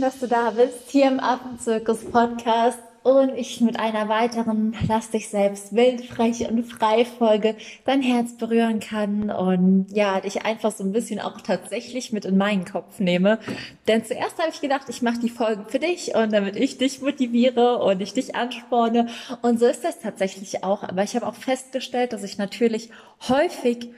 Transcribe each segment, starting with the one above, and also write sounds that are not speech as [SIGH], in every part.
schön, dass du da bist, hier im Affenzirkus Podcast und ich mit einer weiteren Lass dich selbst wild, und frei Folge dein Herz berühren kann und ja, dich einfach so ein bisschen auch tatsächlich mit in meinen Kopf nehme. Denn zuerst habe ich gedacht, ich mache die Folgen für dich und damit ich dich motiviere und ich dich ansporne und so ist das tatsächlich auch. Aber ich habe auch festgestellt, dass ich natürlich häufig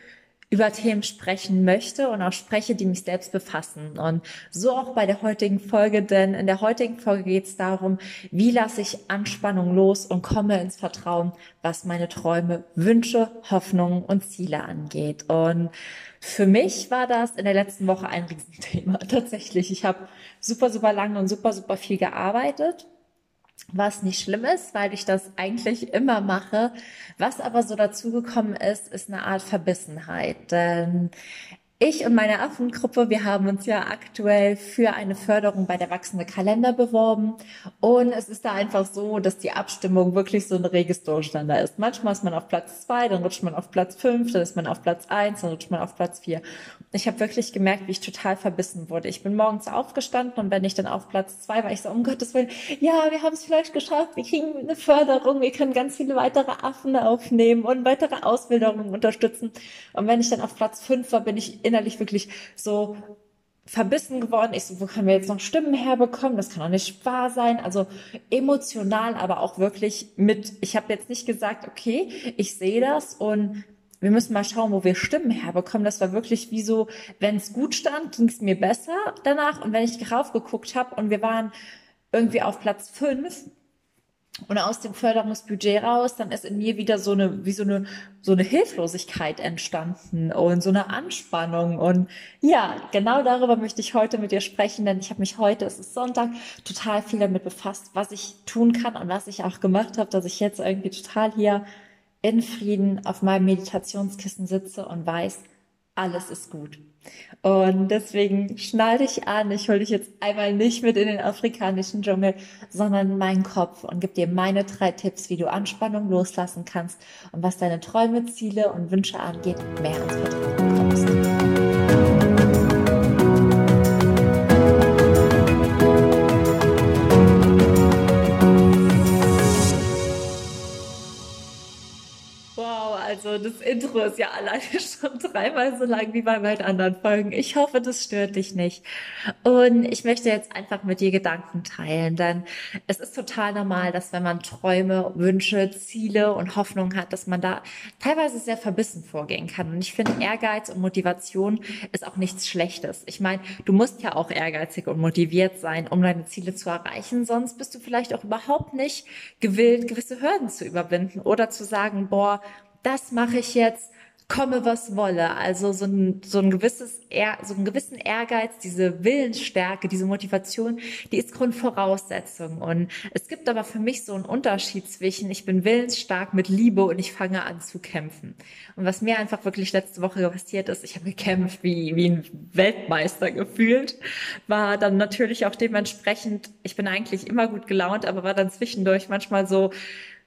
über Themen sprechen möchte und auch spreche, die mich selbst befassen. Und so auch bei der heutigen Folge, denn in der heutigen Folge geht es darum, wie lasse ich Anspannung los und komme ins Vertrauen, was meine Träume, Wünsche, Hoffnungen und Ziele angeht. Und für mich war das in der letzten Woche ein Riesenthema. [LAUGHS] Tatsächlich. Ich habe super, super lange und super, super viel gearbeitet was nicht schlimm ist, weil ich das eigentlich immer mache. Was aber so dazugekommen ist, ist eine Art Verbissenheit. Denn ich und meine Affengruppe, wir haben uns ja aktuell für eine Förderung bei der wachsende Kalender beworben. Und es ist da einfach so, dass die Abstimmung wirklich so ein reges Durcheinander ist. Manchmal ist man auf Platz zwei, dann rutscht man auf Platz fünf, dann ist man auf Platz eins, dann rutscht man auf Platz vier. Ich habe wirklich gemerkt, wie ich total verbissen wurde. Ich bin morgens aufgestanden und wenn ich dann auf Platz zwei war, ich so, um Gottes Willen, ja, wir haben es vielleicht geschafft, wir kriegen eine Förderung, wir können ganz viele weitere Affen aufnehmen und weitere Ausbildungen unterstützen. Und wenn ich dann auf Platz fünf war, bin ich innerlich wirklich so verbissen geworden. Ich so, wo können wir jetzt noch Stimmen herbekommen? Das kann doch nicht wahr sein. Also emotional, aber auch wirklich mit, ich habe jetzt nicht gesagt, okay, ich sehe das und wir müssen mal schauen, wo wir Stimmen herbekommen. Das war wirklich wie so, wenn es gut stand, ging es mir besser danach. Und wenn ich drauf geguckt habe und wir waren irgendwie auf Platz fünf, und aus dem Förderungsbudget raus, dann ist in mir wieder so eine, wie so eine, so eine Hilflosigkeit entstanden und so eine Anspannung. Und ja, genau darüber möchte ich heute mit dir sprechen, denn ich habe mich heute, es ist Sonntag, total viel damit befasst, was ich tun kann und was ich auch gemacht habe, dass ich jetzt irgendwie total hier in Frieden auf meinem Meditationskissen sitze und weiß, alles ist gut. Und deswegen schnall dich an. Ich hole dich jetzt einmal nicht mit in den afrikanischen Dschungel, sondern in meinen Kopf und gebe dir meine drei Tipps, wie du Anspannung loslassen kannst und was deine Träume, Ziele und Wünsche angeht, mehr ins Vertrauen Also das Intro ist ja alleine [LAUGHS] schon dreimal so lang wie bei meinen anderen Folgen. Ich hoffe, das stört dich nicht. Und ich möchte jetzt einfach mit dir Gedanken teilen, denn es ist total normal, dass wenn man Träume, Wünsche, Ziele und Hoffnungen hat, dass man da teilweise sehr verbissen vorgehen kann. Und ich finde, Ehrgeiz und Motivation ist auch nichts Schlechtes. Ich meine, du musst ja auch ehrgeizig und motiviert sein, um deine Ziele zu erreichen. Sonst bist du vielleicht auch überhaupt nicht gewillt, gewisse Hürden zu überwinden oder zu sagen, boah, das mache ich jetzt, komme was wolle. Also so ein, so ein gewisses, so einen gewissen Ehrgeiz, diese Willensstärke, diese Motivation, die ist Grundvoraussetzung. Und es gibt aber für mich so einen Unterschied zwischen, ich bin willensstark mit Liebe und ich fange an zu kämpfen. Und was mir einfach wirklich letzte Woche passiert ist, ich habe gekämpft wie, wie ein Weltmeister gefühlt, war dann natürlich auch dementsprechend, ich bin eigentlich immer gut gelaunt, aber war dann zwischendurch manchmal so,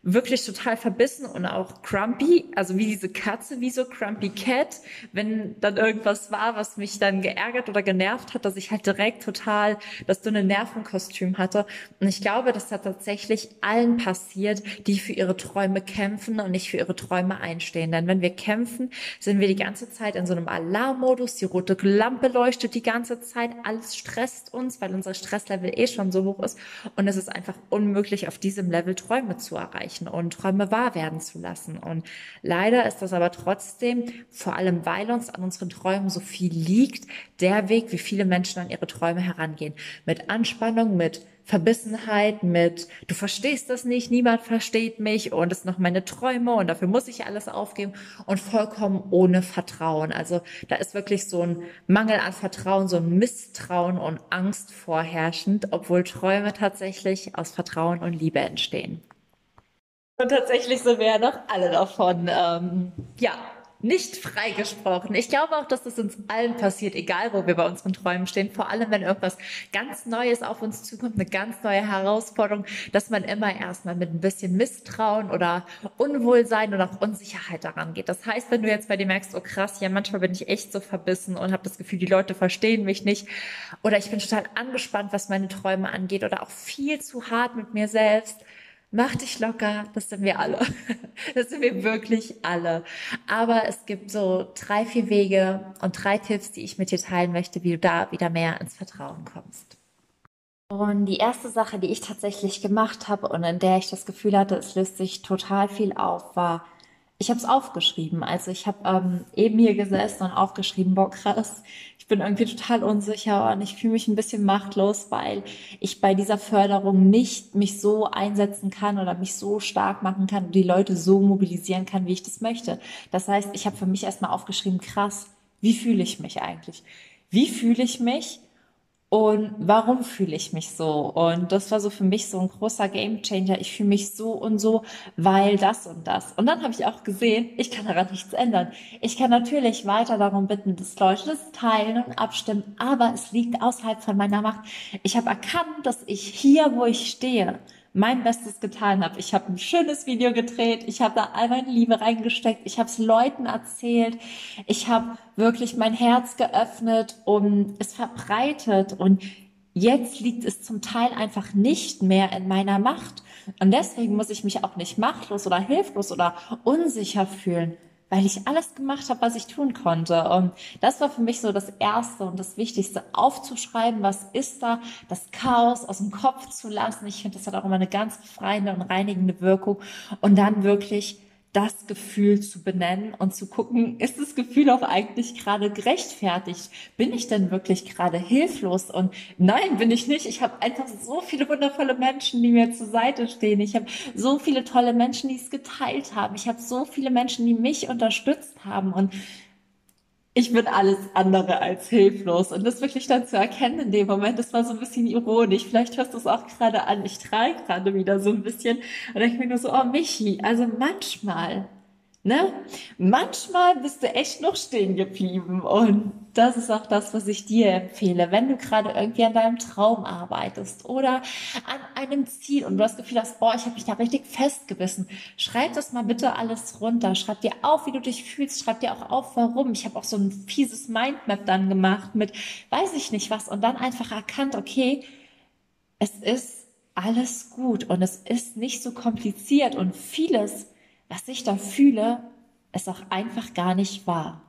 wirklich total verbissen und auch crumpy, also wie diese Katze, wie so crumpy cat, wenn dann irgendwas war, was mich dann geärgert oder genervt hat, dass ich halt direkt total das dünne Nervenkostüm hatte. Und ich glaube, dass da tatsächlich allen passiert, die für ihre Träume kämpfen und nicht für ihre Träume einstehen. Denn wenn wir kämpfen, sind wir die ganze Zeit in so einem Alarmmodus, die rote Lampe leuchtet die ganze Zeit, alles stresst uns, weil unser Stresslevel eh schon so hoch ist. Und es ist einfach unmöglich, auf diesem Level Träume zu erreichen erreichen und Träume wahr werden zu lassen. Und leider ist das aber trotzdem, vor allem weil uns an unseren Träumen so viel liegt, der Weg, wie viele Menschen an ihre Träume herangehen. Mit Anspannung, mit Verbissenheit, mit du verstehst das nicht, niemand versteht mich und es sind noch meine Träume und dafür muss ich alles aufgeben und vollkommen ohne Vertrauen. Also da ist wirklich so ein Mangel an Vertrauen, so ein Misstrauen und Angst vorherrschend, obwohl Träume tatsächlich aus Vertrauen und Liebe entstehen. Und tatsächlich sind wir ja noch alle davon, ähm, ja, nicht freigesprochen. Ich glaube auch, dass das uns allen passiert, egal wo wir bei unseren Träumen stehen. Vor allem, wenn irgendwas ganz Neues auf uns zukommt, eine ganz neue Herausforderung, dass man immer erstmal mit ein bisschen Misstrauen oder Unwohlsein oder auch Unsicherheit daran geht. Das heißt, wenn du jetzt bei dir merkst, oh krass, ja, manchmal bin ich echt so verbissen und habe das Gefühl, die Leute verstehen mich nicht oder ich bin total angespannt, was meine Träume angeht oder auch viel zu hart mit mir selbst, Mach dich locker, das sind wir alle. [LAUGHS] Das sind wir wirklich alle. Aber es gibt so drei, vier Wege und drei Tipps, die ich mit dir teilen möchte, wie du da wieder mehr ins Vertrauen kommst. Und die erste Sache, die ich tatsächlich gemacht habe und in der ich das Gefühl hatte, es löst sich total viel auf, war, ich habe es aufgeschrieben. Also ich habe ähm, eben hier gesessen und aufgeschrieben, boah krass, ich bin irgendwie total unsicher und ich fühle mich ein bisschen machtlos, weil ich bei dieser Förderung nicht mich so einsetzen kann oder mich so stark machen kann und die Leute so mobilisieren kann, wie ich das möchte. Das heißt, ich habe für mich erstmal aufgeschrieben, krass, wie fühle ich mich eigentlich? Wie fühle ich mich? Und warum fühle ich mich so? Und das war so für mich so ein großer Gamechanger. Ich fühle mich so und so, weil das und das. Und dann habe ich auch gesehen, ich kann daran nichts ändern. Ich kann natürlich weiter darum bitten, dass Leute das teilen und abstimmen, aber es liegt außerhalb von meiner Macht. Ich habe erkannt, dass ich hier, wo ich stehe, mein Bestes getan habe. Ich habe ein schönes Video gedreht, ich habe da all meine Liebe reingesteckt, ich habe es Leuten erzählt, ich habe wirklich mein Herz geöffnet und es verbreitet. Und jetzt liegt es zum Teil einfach nicht mehr in meiner Macht. Und deswegen muss ich mich auch nicht machtlos oder hilflos oder unsicher fühlen, weil ich alles gemacht habe, was ich tun konnte. Und das war für mich so das Erste und das Wichtigste, aufzuschreiben, was ist da, das Chaos aus dem Kopf zu lassen. Ich finde, das hat auch immer eine ganz befreiende und reinigende Wirkung. Und dann wirklich das Gefühl zu benennen und zu gucken, ist das Gefühl auch eigentlich gerade gerechtfertigt? Bin ich denn wirklich gerade hilflos? Und nein, bin ich nicht. Ich habe einfach so viele wundervolle Menschen, die mir zur Seite stehen. Ich habe so viele tolle Menschen, die es geteilt haben. Ich habe so viele Menschen, die mich unterstützt haben. Und ich bin alles andere als hilflos. Und das wirklich dann zu erkennen in dem Moment, das war so ein bisschen ironisch. Vielleicht hörst du es auch gerade an. Ich trage gerade wieder so ein bisschen. Und ich mir nur so, oh Michi, also manchmal Ne? Manchmal bist du echt noch stehen geblieben und das ist auch das, was ich dir empfehle. Wenn du gerade irgendwie an deinem Traum arbeitest oder an einem Ziel und du das Gefühl hast, boah, ich habe mich da richtig festgebissen, schreib das mal bitte alles runter. Schreib dir auf, wie du dich fühlst. Schreib dir auch auf, warum. Ich habe auch so ein fieses Mindmap dann gemacht mit, weiß ich nicht was und dann einfach erkannt, okay, es ist alles gut und es ist nicht so kompliziert und vieles was ich da fühle, ist auch einfach gar nicht wahr.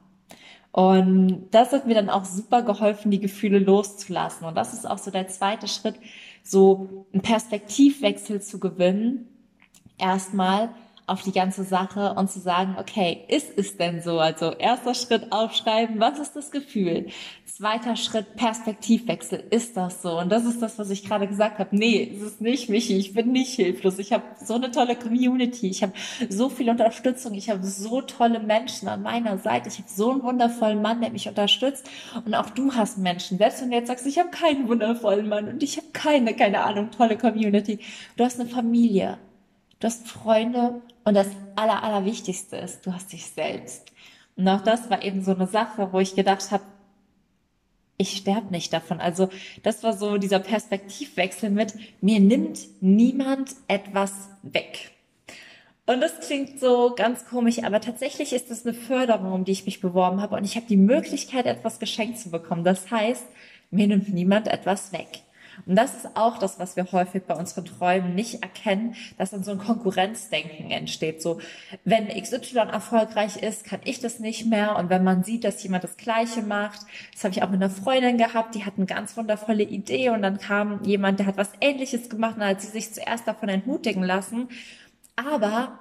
Und das hat mir dann auch super geholfen, die Gefühle loszulassen. Und das ist auch so der zweite Schritt, so einen Perspektivwechsel zu gewinnen. Erstmal auf die ganze Sache und zu sagen, okay, ist es denn so? Also erster Schritt aufschreiben, was ist das Gefühl? Zweiter Schritt, Perspektivwechsel. Ist das so? Und das ist das, was ich gerade gesagt habe. Nee, es ist nicht Michi. Ich bin nicht hilflos. Ich habe so eine tolle Community. Ich habe so viel Unterstützung. Ich habe so tolle Menschen an meiner Seite. Ich habe so einen wundervollen Mann, der mich unterstützt. Und auch du hast Menschen. Selbst wenn du jetzt sagst, ich habe keinen wundervollen Mann und ich habe keine, keine Ahnung, tolle Community. Du hast eine Familie. Du hast Freunde. Und das Aller, Allerwichtigste ist, du hast dich selbst. Und auch das war eben so eine Sache, wo ich gedacht habe, ich sterbe nicht davon. Also das war so dieser Perspektivwechsel mit, mir nimmt niemand etwas weg. Und das klingt so ganz komisch, aber tatsächlich ist das eine Förderung, um die ich mich beworben habe und ich habe die Möglichkeit, etwas geschenkt zu bekommen. Das heißt, mir nimmt niemand etwas weg. Und das ist auch das, was wir häufig bei unseren Träumen nicht erkennen, dass dann so ein Konkurrenzdenken entsteht. So, wenn XY erfolgreich ist, kann ich das nicht mehr. Und wenn man sieht, dass jemand das Gleiche macht, das habe ich auch mit einer Freundin gehabt, die hat eine ganz wundervolle Idee und dann kam jemand, der hat was Ähnliches gemacht und hat sie sich zuerst davon entmutigen lassen. Aber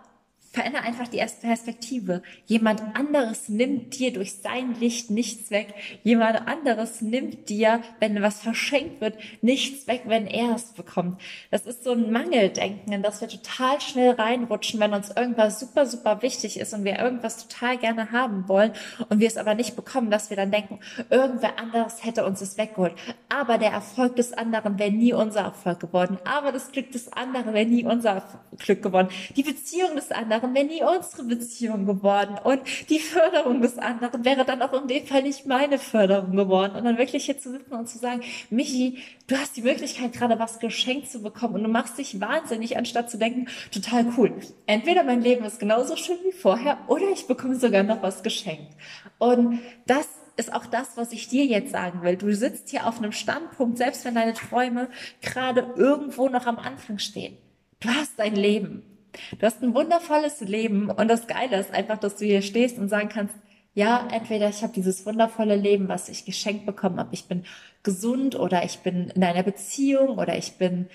Verändere einfach die erste Perspektive. Jemand anderes nimmt dir durch sein Licht nichts weg. Jemand anderes nimmt dir, wenn was verschenkt wird, nichts weg, wenn er es bekommt. Das ist so ein Mangeldenken, in das wir total schnell reinrutschen, wenn uns irgendwas super, super wichtig ist und wir irgendwas total gerne haben wollen und wir es aber nicht bekommen, dass wir dann denken, irgendwer anderes hätte uns es weggeholt. Aber der Erfolg des anderen wäre nie unser Erfolg geworden. Aber das Glück des anderen wäre nie unser Glück geworden. Die Beziehung des anderen anderen wäre nie unsere Beziehung geworden. Und die Förderung des anderen wäre dann auch in dem Fall nicht meine Förderung geworden. Und dann wirklich hier zu sitzen und zu sagen, Michi, du hast die Möglichkeit, gerade was geschenkt zu bekommen und du machst dich wahnsinnig, anstatt zu denken, total cool. Entweder mein Leben ist genauso schön wie vorher oder ich bekomme sogar noch was geschenkt. Und das ist auch das, was ich dir jetzt sagen will. Du sitzt hier auf einem Standpunkt, selbst wenn deine Träume gerade irgendwo noch am Anfang stehen. Du hast dein Leben. Du hast ein wundervolles Leben und das Geile ist einfach, dass du hier stehst und sagen kannst, ja, entweder ich habe dieses wundervolle Leben, was ich geschenkt bekommen habe, ich bin gesund oder ich bin in einer Beziehung oder ich bin,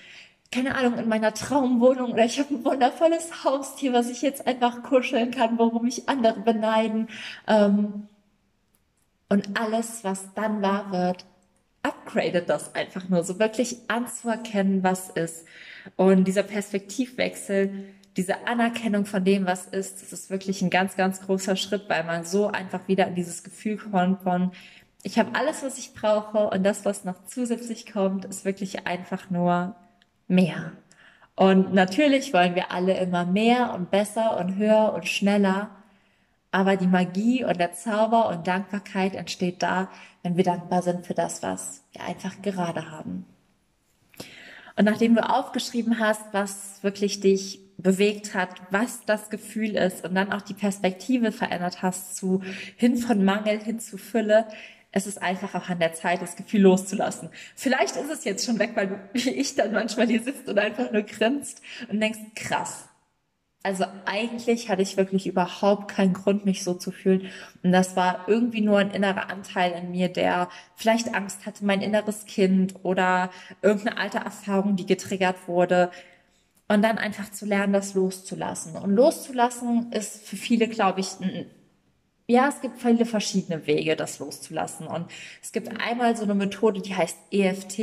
keine Ahnung, in meiner Traumwohnung oder ich habe ein wundervolles Haustier, was ich jetzt einfach kuscheln kann, worum mich andere beneiden. Ähm, und alles, was dann wahr wird, upgradet das einfach nur, so wirklich anzuerkennen, was ist. Und dieser Perspektivwechsel, diese Anerkennung von dem, was ist, das ist wirklich ein ganz, ganz großer Schritt, weil man so einfach wieder in dieses Gefühl kommt von, ich habe alles, was ich brauche und das, was noch zusätzlich kommt, ist wirklich einfach nur mehr. Und natürlich wollen wir alle immer mehr und besser und höher und schneller. Aber die Magie und der Zauber und Dankbarkeit entsteht da, wenn wir dankbar sind für das, was wir einfach gerade haben. Und nachdem du aufgeschrieben hast, was wirklich dich bewegt hat, was das Gefühl ist und dann auch die Perspektive verändert hast zu hin von Mangel hin zu Fülle, es ist einfach auch an der Zeit, das Gefühl loszulassen. Vielleicht ist es jetzt schon weg, weil du, [LAUGHS] wie ich dann manchmal hier sitzt und einfach nur grinst und denkst, krass, also eigentlich hatte ich wirklich überhaupt keinen Grund, mich so zu fühlen. Und das war irgendwie nur ein innerer Anteil in mir, der vielleicht Angst hatte, mein inneres Kind oder irgendeine alte Erfahrung, die getriggert wurde. Und dann einfach zu lernen, das loszulassen. Und loszulassen ist für viele, glaube ich, ein ja, es gibt viele verschiedene Wege, das loszulassen. Und es gibt einmal so eine Methode, die heißt EFT.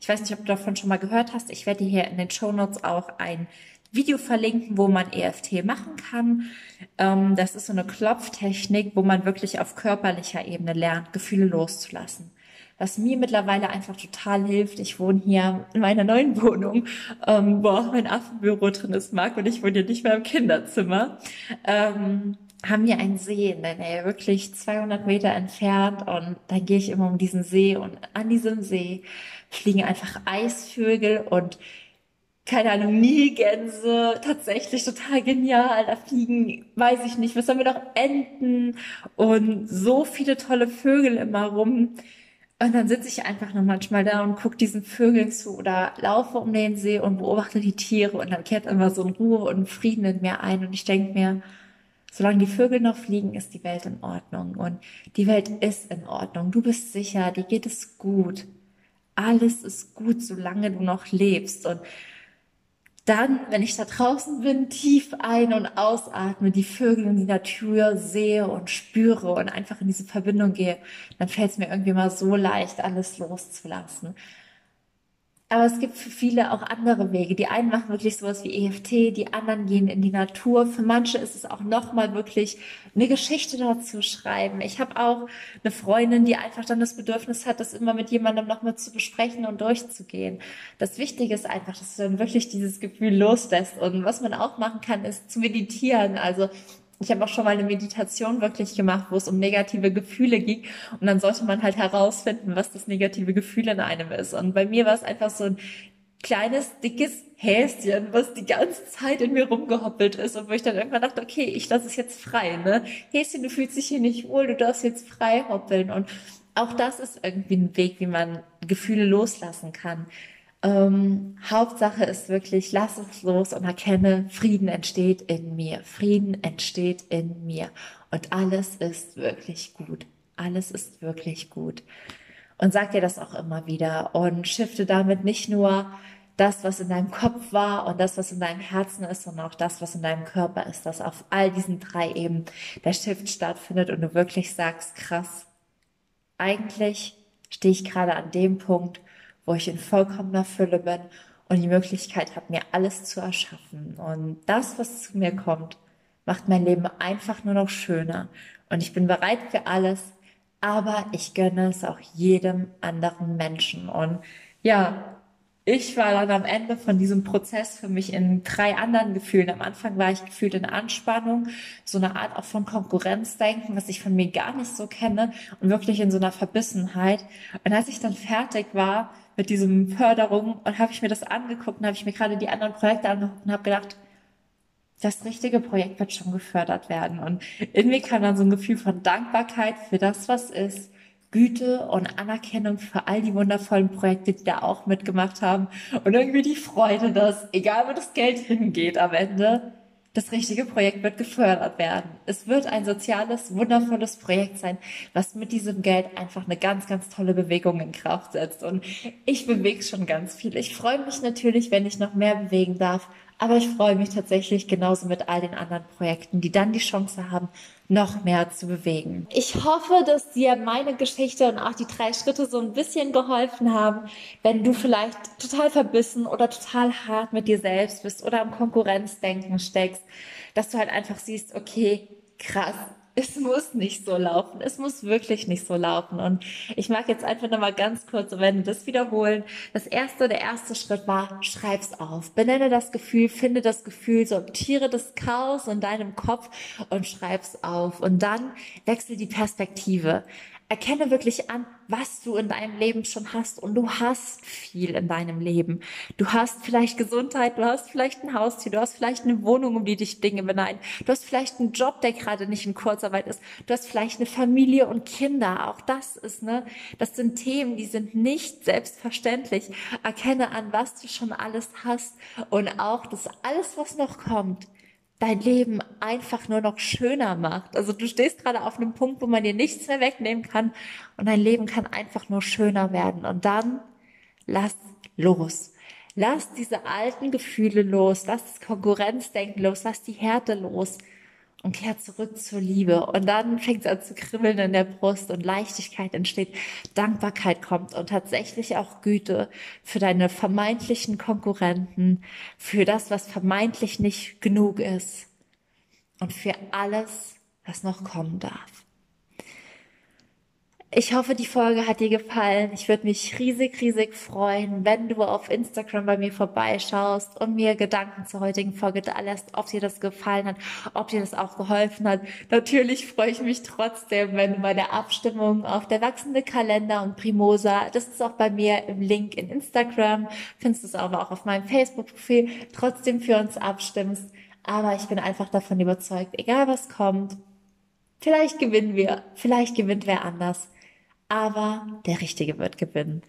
Ich weiß nicht, ob du davon schon mal gehört hast. Ich werde hier in den Show Notes auch ein Video verlinken, wo man EFT machen kann. Ähm, das ist so eine Klopftechnik, wo man wirklich auf körperlicher Ebene lernt, Gefühle loszulassen. Was mir mittlerweile einfach total hilft, ich wohne hier in meiner neuen Wohnung, ähm, wo auch mein Affenbüro drin ist, Marc, und ich wohne hier nicht mehr im Kinderzimmer. Ähm, haben wir einen See in der Nähe, wirklich 200 Meter entfernt und dann gehe ich immer um diesen See und an diesem See fliegen einfach Eisvögel und keine Ahnung, Nilgänse, tatsächlich total genial. Da fliegen, weiß ich nicht, was haben wir noch, Enten und so viele tolle Vögel immer rum. Und dann sitze ich einfach nur manchmal da und gucke diesen Vögeln zu oder laufe um den See und beobachte die Tiere und dann kehrt immer so ein Ruhe und Frieden in mir ein und ich denke mir, solange die Vögel noch fliegen, ist die Welt in Ordnung und die Welt ist in Ordnung. Du bist sicher, dir geht es gut. Alles ist gut, solange du noch lebst und dann, wenn ich da draußen bin, tief ein- und ausatme, die Vögel und die Natur sehe und spüre und einfach in diese Verbindung gehe, dann fällt es mir irgendwie mal so leicht, alles loszulassen. Aber es gibt für viele auch andere Wege. Die einen machen wirklich sowas wie EFT, die anderen gehen in die Natur. Für manche ist es auch nochmal wirklich eine Geschichte dazu schreiben. Ich habe auch eine Freundin, die einfach dann das Bedürfnis hat, das immer mit jemandem nochmal zu besprechen und durchzugehen. Das Wichtige ist einfach, dass du dann wirklich dieses Gefühl loslässt. Und was man auch machen kann, ist zu meditieren. Also ich habe auch schon mal eine Meditation wirklich gemacht, wo es um negative Gefühle ging. Und dann sollte man halt herausfinden, was das negative Gefühl in einem ist. Und bei mir war es einfach so ein kleines, dickes Häschen, was die ganze Zeit in mir rumgehoppelt ist und wo ich dann irgendwann dachte, okay, ich lasse es jetzt frei, ne? Häschen, du fühlst dich hier nicht wohl, du darfst jetzt frei hoppeln. Und auch das ist irgendwie ein Weg, wie man Gefühle loslassen kann. Ähm, Hauptsache ist wirklich, lass es los und erkenne, Frieden entsteht in mir. Frieden entsteht in mir. Und alles ist wirklich gut. Alles ist wirklich gut. Und sag dir das auch immer wieder und shifte damit nicht nur das, was in deinem Kopf war und das, was in deinem Herzen ist, sondern auch das, was in deinem Körper ist, dass auf all diesen drei Ebenen der Shift stattfindet und du wirklich sagst, krass, eigentlich stehe ich gerade an dem Punkt, wo ich in vollkommener Fülle bin und die Möglichkeit habe, mir alles zu erschaffen. Und das, was zu mir kommt, macht mein Leben einfach nur noch schöner. Und ich bin bereit für alles, aber ich gönne es auch jedem anderen Menschen. Und ja, ich war dann am Ende von diesem Prozess für mich in drei anderen Gefühlen. Am Anfang war ich gefühlt in Anspannung, so eine Art auch von Konkurrenzdenken, was ich von mir gar nicht so kenne und wirklich in so einer Verbissenheit. Und als ich dann fertig war mit diesem Förderung und habe ich mir das angeguckt und habe ich mir gerade die anderen Projekte angeguckt und habe gedacht, das richtige Projekt wird schon gefördert werden. Und in mir kam dann so ein Gefühl von Dankbarkeit für das, was ist Güte und Anerkennung für all die wundervollen Projekte, die da auch mitgemacht haben und irgendwie die Freude, dass egal wo das Geld hingeht am Ende, das richtige Projekt wird gefördert werden. Es wird ein soziales, wundervolles Projekt sein, was mit diesem Geld einfach eine ganz, ganz tolle Bewegung in Kraft setzt. Und ich bewege schon ganz viel. Ich freue mich natürlich, wenn ich noch mehr bewegen darf. Aber ich freue mich tatsächlich genauso mit all den anderen Projekten, die dann die Chance haben, noch mehr zu bewegen. Ich hoffe, dass dir meine Geschichte und auch die drei Schritte so ein bisschen geholfen haben, wenn du vielleicht total verbissen oder total hart mit dir selbst bist oder am Konkurrenzdenken steckst, dass du halt einfach siehst, okay, krass, es muss nicht so laufen. Es muss wirklich nicht so laufen. Und ich mag jetzt einfach nochmal ganz kurz, wenn wir das wiederholen. Das erste, der erste Schritt war, schreib's auf. Benenne das Gefühl, finde das Gefühl, sortiere das Chaos in deinem Kopf und schreib's auf. Und dann wechsel die Perspektive. Erkenne wirklich an, was du in deinem Leben schon hast. Und du hast viel in deinem Leben. Du hast vielleicht Gesundheit, du hast vielleicht ein Haustier, du hast vielleicht eine Wohnung, um die dich Dinge beneiden. Du hast vielleicht einen Job, der gerade nicht in Kurzarbeit ist. Du hast vielleicht eine Familie und Kinder. Auch das ist, ne, das sind Themen, die sind nicht selbstverständlich. Erkenne an, was du schon alles hast und auch, dass alles, was noch kommt, dein Leben einfach nur noch schöner macht. Also du stehst gerade auf einem Punkt, wo man dir nichts mehr wegnehmen kann und dein Leben kann einfach nur schöner werden. Und dann lass los. Lass diese alten Gefühle los, lass das Konkurrenzdenken los, lass die Härte los und kehrt zurück zur Liebe. Und dann fängt es an zu kribbeln in der Brust und Leichtigkeit entsteht, Dankbarkeit kommt und tatsächlich auch Güte für deine vermeintlichen Konkurrenten, für das, was vermeintlich nicht genug ist und für alles, was noch kommen darf. Ich hoffe, die Folge hat dir gefallen. Ich würde mich riesig, riesig freuen, wenn du auf Instagram bei mir vorbeischaust und mir Gedanken zur heutigen Folge da lässt, ob dir das gefallen hat, ob dir das auch geholfen hat. Natürlich freue ich mich trotzdem, wenn du meine Abstimmung auf der wachsende Kalender und Primosa, das ist auch bei mir im Link in Instagram, findest du es aber auch auf meinem Facebook-Profil, trotzdem für uns abstimmst. Aber ich bin einfach davon überzeugt, egal was kommt, vielleicht gewinnen wir, vielleicht gewinnt wer anders aber der Richtige wird gewinnen.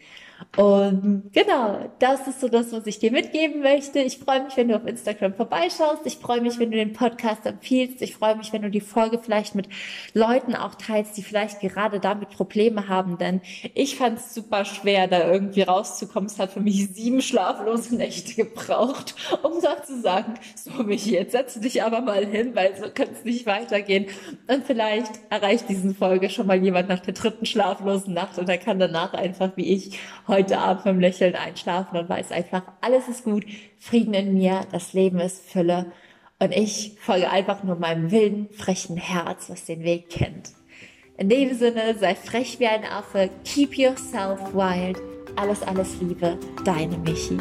Und genau, das ist so das, was ich dir mitgeben möchte. Ich freue mich, wenn du auf Instagram vorbeischaust. Ich freue mich, wenn du den Podcast empfiehlst. Ich freue mich, wenn du die Folge vielleicht mit Leuten auch teilst, die vielleicht gerade damit Probleme haben. Denn ich fand es super schwer, da irgendwie rauszukommen. Es hat für mich sieben schlaflose Nächte gebraucht, um da zu sagen, so Michi, jetzt setze dich aber mal hin, weil so kann es nicht weitergehen. Und vielleicht erreicht diesen Folge schon mal jemand nach der dritten schlaflosen Nacht und er kann danach einfach wie ich heute Abend beim Lächeln einschlafen und weiß einfach, alles ist gut, Frieden in mir, das Leben ist Fülle. Und ich folge einfach nur meinem wilden, frechen Herz, was den Weg kennt. In dem Sinne, sei frech wie ein Affe, keep yourself wild, alles, alles Liebe, deine Michi.